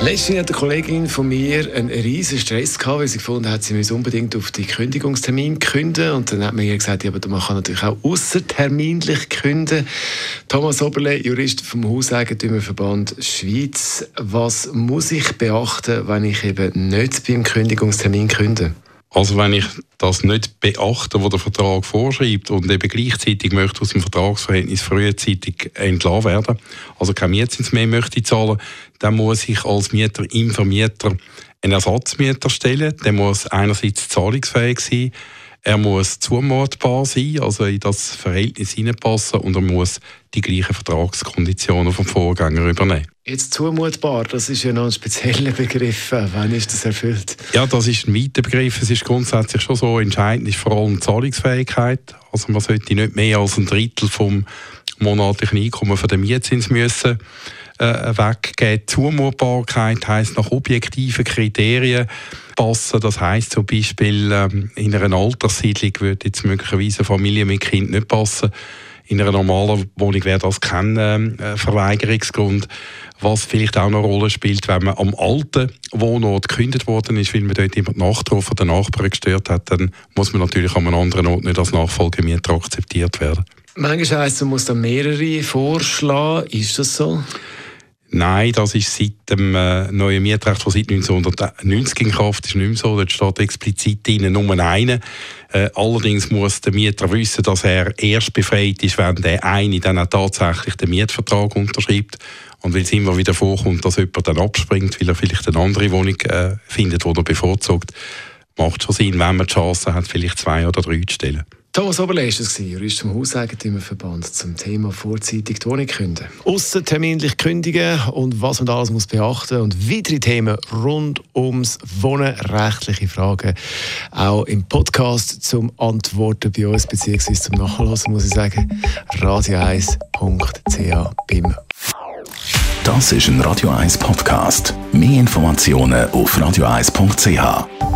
Letztens hat eine Kollegin von mir einen riesen Stress gehabt, weil sie gefunden hat, sie müsse unbedingt auf die Kündigungstermin künden. Und dann hat man ihr gesagt, ja, aber man kann natürlich auch außerterminlich künden. Thomas Oberle, Jurist vom Hauseigentümerverband Schweiz. Was muss ich beachten, wenn ich eben nicht beim Kündigungstermin künde? Also wenn ich das nicht beachte, was der Vertrag vorschreibt und eben gleichzeitig möchte aus dem Vertragsverhältnis frühzeitig entlassen werden, also kein Mietzins mehr möchte zahlen, dann muss ich als Mieter im Vermieter einen Ersatzmieter stellen. Der muss einerseits zahlungsfähig sein, er muss zumutbar sein, also in das Verhältnis hineinpassen und er muss die gleichen Vertragskonditionen vom Vorgänger übernehmen. Jetzt zumutbar, das ist ja noch ein spezieller Begriff. Wann ist das erfüllt? Ja, das ist ein weiter Begriff. Es ist grundsätzlich schon so, entscheidend ist vor allem die Zahlungsfähigkeit. Also man sollte nicht mehr als ein Drittel vom monatlichen Einkommen von der Mietzins müssen äh, weggeben. Zumutbarkeit heisst nach objektiven Kriterien passen. Das heisst zum Beispiel, ähm, in einer Alterssiedlung würde jetzt möglicherweise eine Familie mit Kind nicht passen. In einer normalen Wohnung wäre das kein äh, Verweigerungsgrund. Was vielleicht auch eine Rolle spielt, wenn man am alten Wohnort gekündigt worden ist, weil man dort jemand nachgetroffen oder Nachbarn gestört hat, dann muss man natürlich an einem anderen Ort nicht als Nachfolgemieter akzeptiert werden. Manchmal heisst es, man muss da mehrere vorschlagen. Ist das so? Nein, das ist seit dem äh, neuen Mietrecht, das seit 1990 in Kraft ist, nicht mehr so. Dort steht explizit drin, nur einen. Äh, allerdings muss der Mieter wissen, dass er erst befreit ist, wenn der eine dann auch tatsächlich den Mietvertrag unterschreibt. Und weil es immer wieder vorkommt, dass jemand dann abspringt, weil er vielleicht eine andere Wohnung äh, findet, die er bevorzugt, macht schon Sinn, wenn man die Chance hat, vielleicht zwei oder drei zu stellen. Thomas Oberle ist es, Jurist vom Hauseigentümerverband zum Thema vorzeitig die Wohnung künden. Ausserterminlich kündigen und was man alles muss beachten und weitere Themen rund ums Wohnen, rechtliche Fragen. Auch im Podcast zum Antworten bei uns bzw. zum Nachlassen muss ich sagen, radio1.ch BIM. Das ist ein Radio 1 Podcast. Mehr Informationen auf radio1.ch.